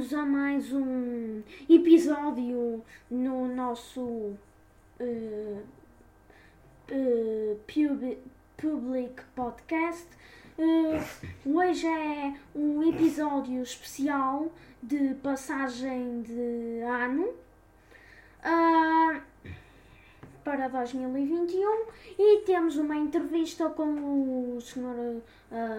bem-vindos a mais um episódio no nosso uh, uh, pub- Public Podcast. Uh, hoje é um episódio especial de passagem de ano uh, para 2021 e temos uma entrevista com o Sr.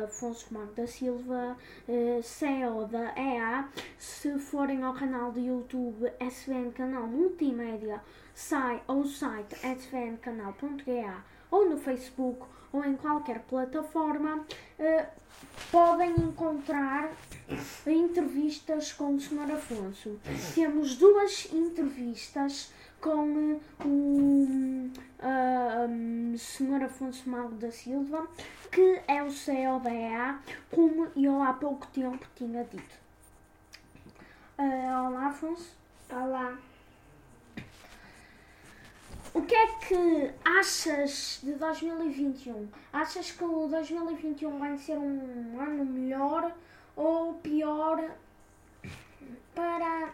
Afonso Marco da Silva, uh, CEO da EA. Se forem ao canal do YouTube SVN Canal Multimédia, sai ao site svncanal.ga ou no Facebook ou em qualquer plataforma, uh, podem encontrar entrevistas com o Sr. Afonso. Temos duas entrevistas com uh, o uh, Sr. Afonso Mago da Silva, que é o CEO da EA, como eu há pouco tempo tinha dito. Uh, olá, Afonso. Olá. O que é que achas de 2021? Achas que o 2021 vai ser um ano melhor ou pior para,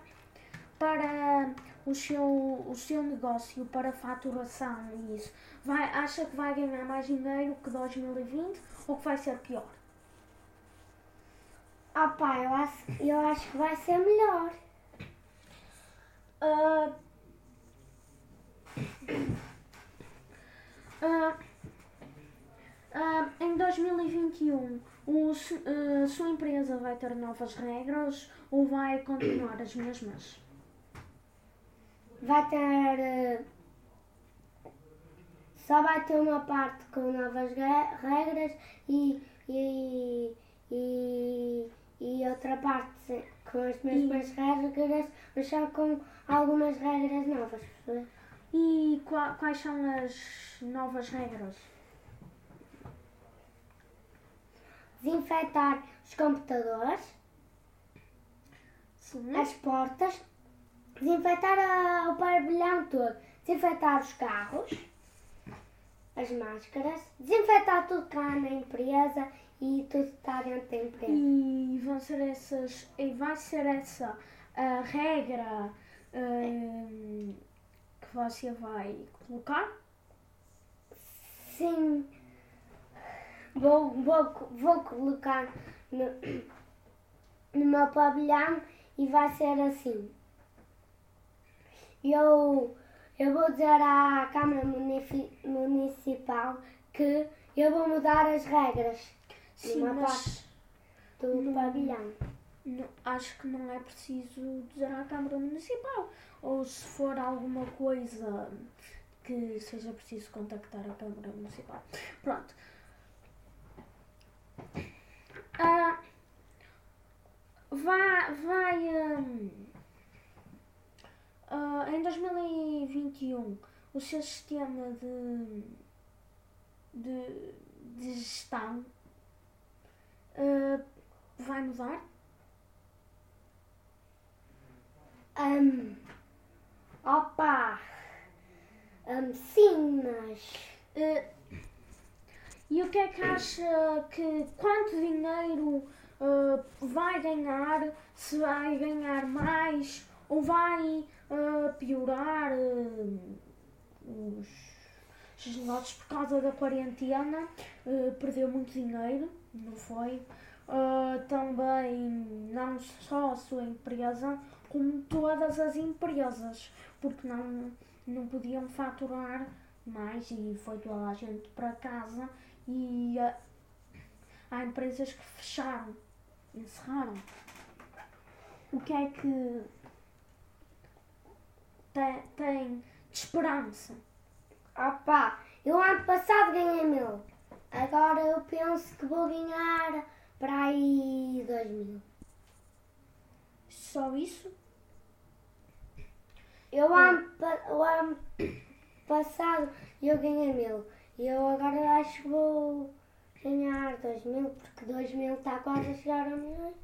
para o, seu, o seu negócio, para a faturação e isso? Vai, acha que vai ganhar mais dinheiro que 2020 ou que vai ser pior? Ah pá, eu acho, eu acho que vai ser melhor. Uh, uh, uh, em 2021, o, uh, sua empresa vai ter novas regras ou vai continuar as mesmas? Vai ter. Só vai ter uma parte com novas regras e, e, e, e outra parte com as mesmas regras, mas só com algumas regras novas. E quais são as novas regras? Desinfetar os computadores, Sim. as portas, desinfetar a, o pavilhão todo, desinfetar os carros, as máscaras, desinfetar tudo cá na empresa e tudo está dentro da empresa. E vão ser essas. E vai ser essa a regra hum, que você vai colocar? Sim. Vou, vou, vou colocar no, no meu pavilhão e vai ser assim. Eu, eu vou dizer à Câmara Municipal que eu vou mudar as regras Sim, numa mas parte do pavilhão. Acho que não é preciso dizer à Câmara Municipal. Ou se for alguma coisa que seja preciso contactar a Câmara Municipal. Pronto. Ah, vai. vai hum, ah, em 2021, o seu sistema de, de, de gestão ah, vai mudar? Hum, opa! Hum, sim, mas. Eh, e o que é que acha que quanto dinheiro eh, vai ganhar? Se vai ganhar mais ou vai eh, piorar os, os negócios por causa da quarentena? perdeu muito dinheiro, não foi? Também não só a sua empresa, como todas as empresas, porque não, não podiam faturar mais e foi toda a gente para casa e ah, há empresas que fecharam, encerraram. O que é que tem, tem de esperança? Opa! Eu ano passado ganhei mil. Agora eu penso que vou ganhar para aí dois mil. Só isso? Eu ano, o ano passado eu ganhei mil. E eu agora acho que vou ganhar dois mil, porque dois mil está quase a chegar a milhões.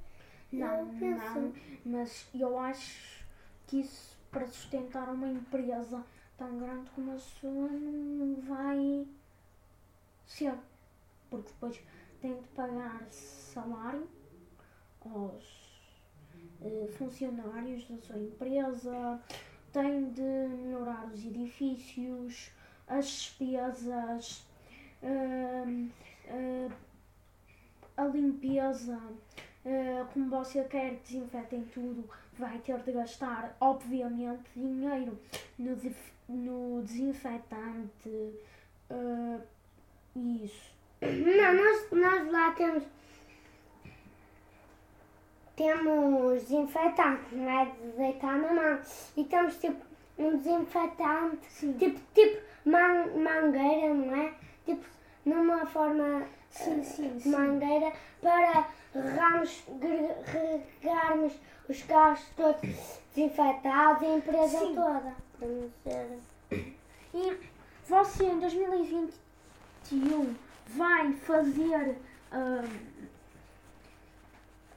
Não, penso- não, mas eu acho que isso para sustentar uma empresa tão grande como a sua não vai ser. Porque depois tem de pagar salário aos eh, funcionários da sua empresa, tem de melhorar os edifícios, as despesas, eh, eh, a limpeza. eh, como você quer que desinfetem tudo, vai ter de gastar, obviamente, dinheiro no, no desinfetante. eh, isso. Não, nós, nós lá temos. Temos desinfetante, não é? De deitar na mão. E temos tipo um desinfetante, Sim. tipo, tipo man, mangueira, não é? Tipo, numa forma Sim, eh, sim, sim. mangueira para regarmos, regarmos os carros todos desinfetados e a empresa Sim. toda. E você em 2021 vai fazer ahm,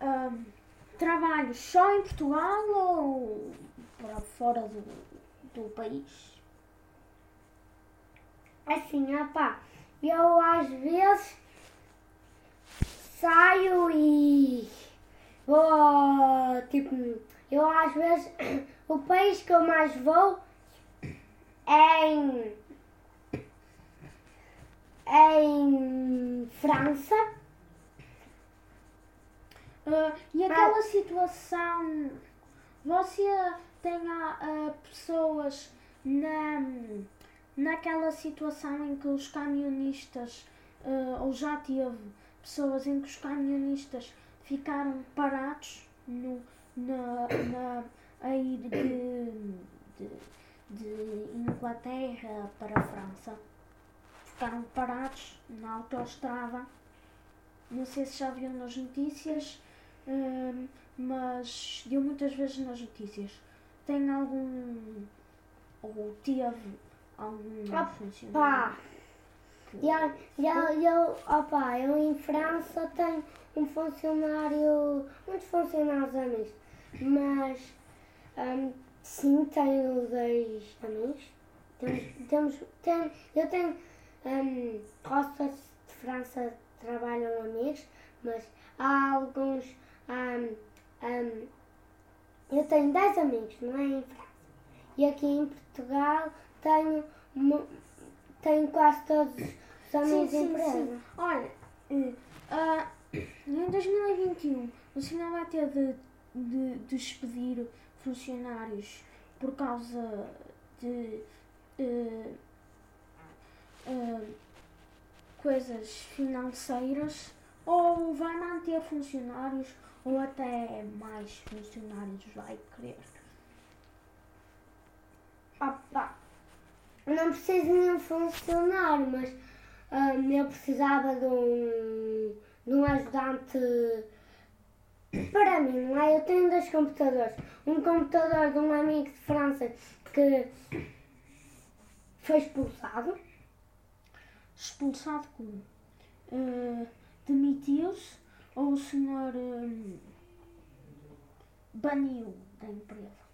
ahm, trabalhos só em Portugal ou para fora do, do país? Assim, opá, eu às vezes saio e vou, tipo, eu às vezes, o país que eu mais vou é em, é em França. Ah, e aquela situação, você tem ah, pessoas na, naquela situação em que os camionistas, ah, ou já teve pessoas em que os camionistas ficaram parados no, na, na, a ir de, de, de Inglaterra para a França. Ficaram parados na autoestrada. Não sei se já viram nas notícias, mas deu muitas vezes nas notícias. Tem algum. ou teve algum Opa! funcionário? E eu, eu, eu, opa, eu em França tenho um funcionário, muitos funcionários amigos, mas hum, sim, tenho dois amigos. Temos, temos, tem, eu tenho roças de França que trabalham amigos, mas há alguns. Eu tenho 10 amigos, não é em França. E aqui em Portugal tenho, tenho quase todos os amigos de empresa. Olha, eh, ah, em 2021 o senhor vai ter de, de despedir funcionários por causa de eh, coisas financeiras ou vai manter funcionários ou até mais funcionários vai querer? Opa, não preciso de nenhum funcionário, mas hum, eu precisava de um, de um ajudante para mim, não é? Eu tenho dois computadores. Um computador de um amigo de França que foi expulsado. Expulsado como? Eh, Demitiu-se ou o senhor eh, baniu da empresa?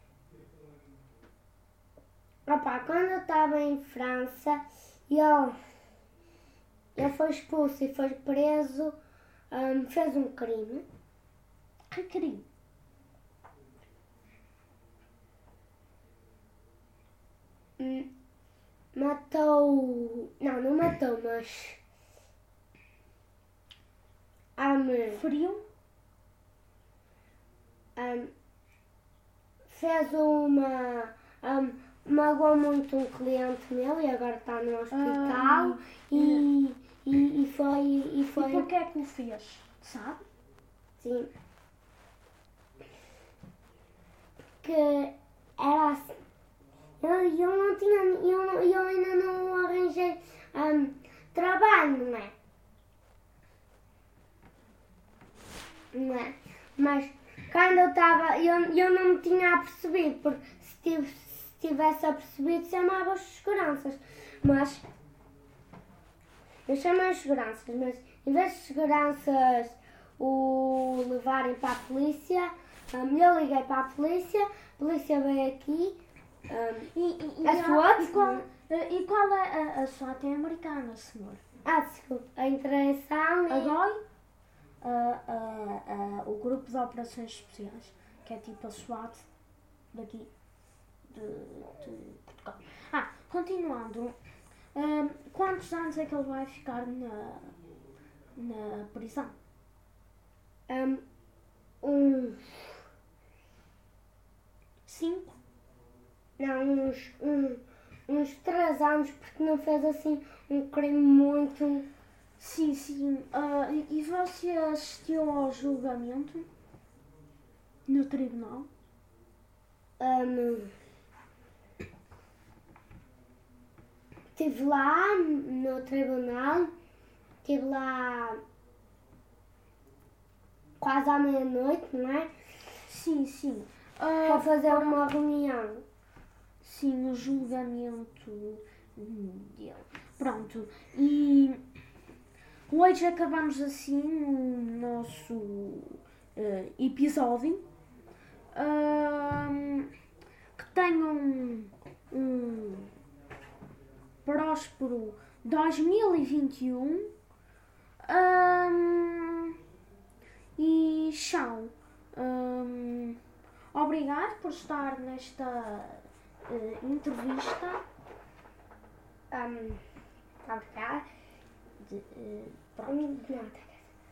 Opa, quando eu estava em França, ele, ele foi expulso e foi preso, hum, fez um crime. Que crime? Hum, Matou. Não, não matou, mas. Hum, Feriu? hum, fez uma. hum, magoou muito um cliente meu e agora está no hospital. Ah, e, e, e foi. E E foi porquê é que o fez? Sabe? Sim. Que era assim. Eu, eu não tinha. Eu, eu ainda não arranjei hum, trabalho, não é? Não é? Mas quando eu estava. Eu, eu não me tinha apercebido, porque se, tive, se tivesse apercebido, chamava os seguranças. Mas. Eu chamei os seguranças, mas em vez de seguranças o levarem para a polícia, hum, eu liguei para a polícia, a polícia veio aqui. hum, E, e, e, A SWAT? e qual, e qual é a, a SWAT é americana, senhor? ah, desculpa, A e. GOI? O Grupo de Operações Especiais. que é tipo a SWAT daqui de, de Portugal. Ah, continuando. Hum, quantos anos é que ele vai ficar na, na prisão? Um, uns, Cinco? não, uns, um, uns três anos, porque não fez assim um crime muito. Sim, sim. Ah, e você assistiu ao julgamento? No tribunal? Um, estive lá no tribunal, estive lá quase à meia-noite, não é? Sim, sim. Para Ah, fazer uma reunião. sim, o julgamento dele. Pronto. E hoje acabamos assim o nosso eh, episódio. Ahm, que tenham um, um próspero 2021. Ahm, e tchau. Ahm, obrigado por estar nesta eh, entrevista. Um, obrigada. De, eh, Não,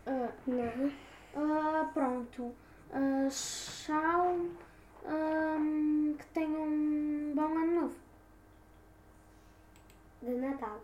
ah, não. ah, pronto. Ah, tchau. Ahm, que tenham um bom ano novo. De Natal.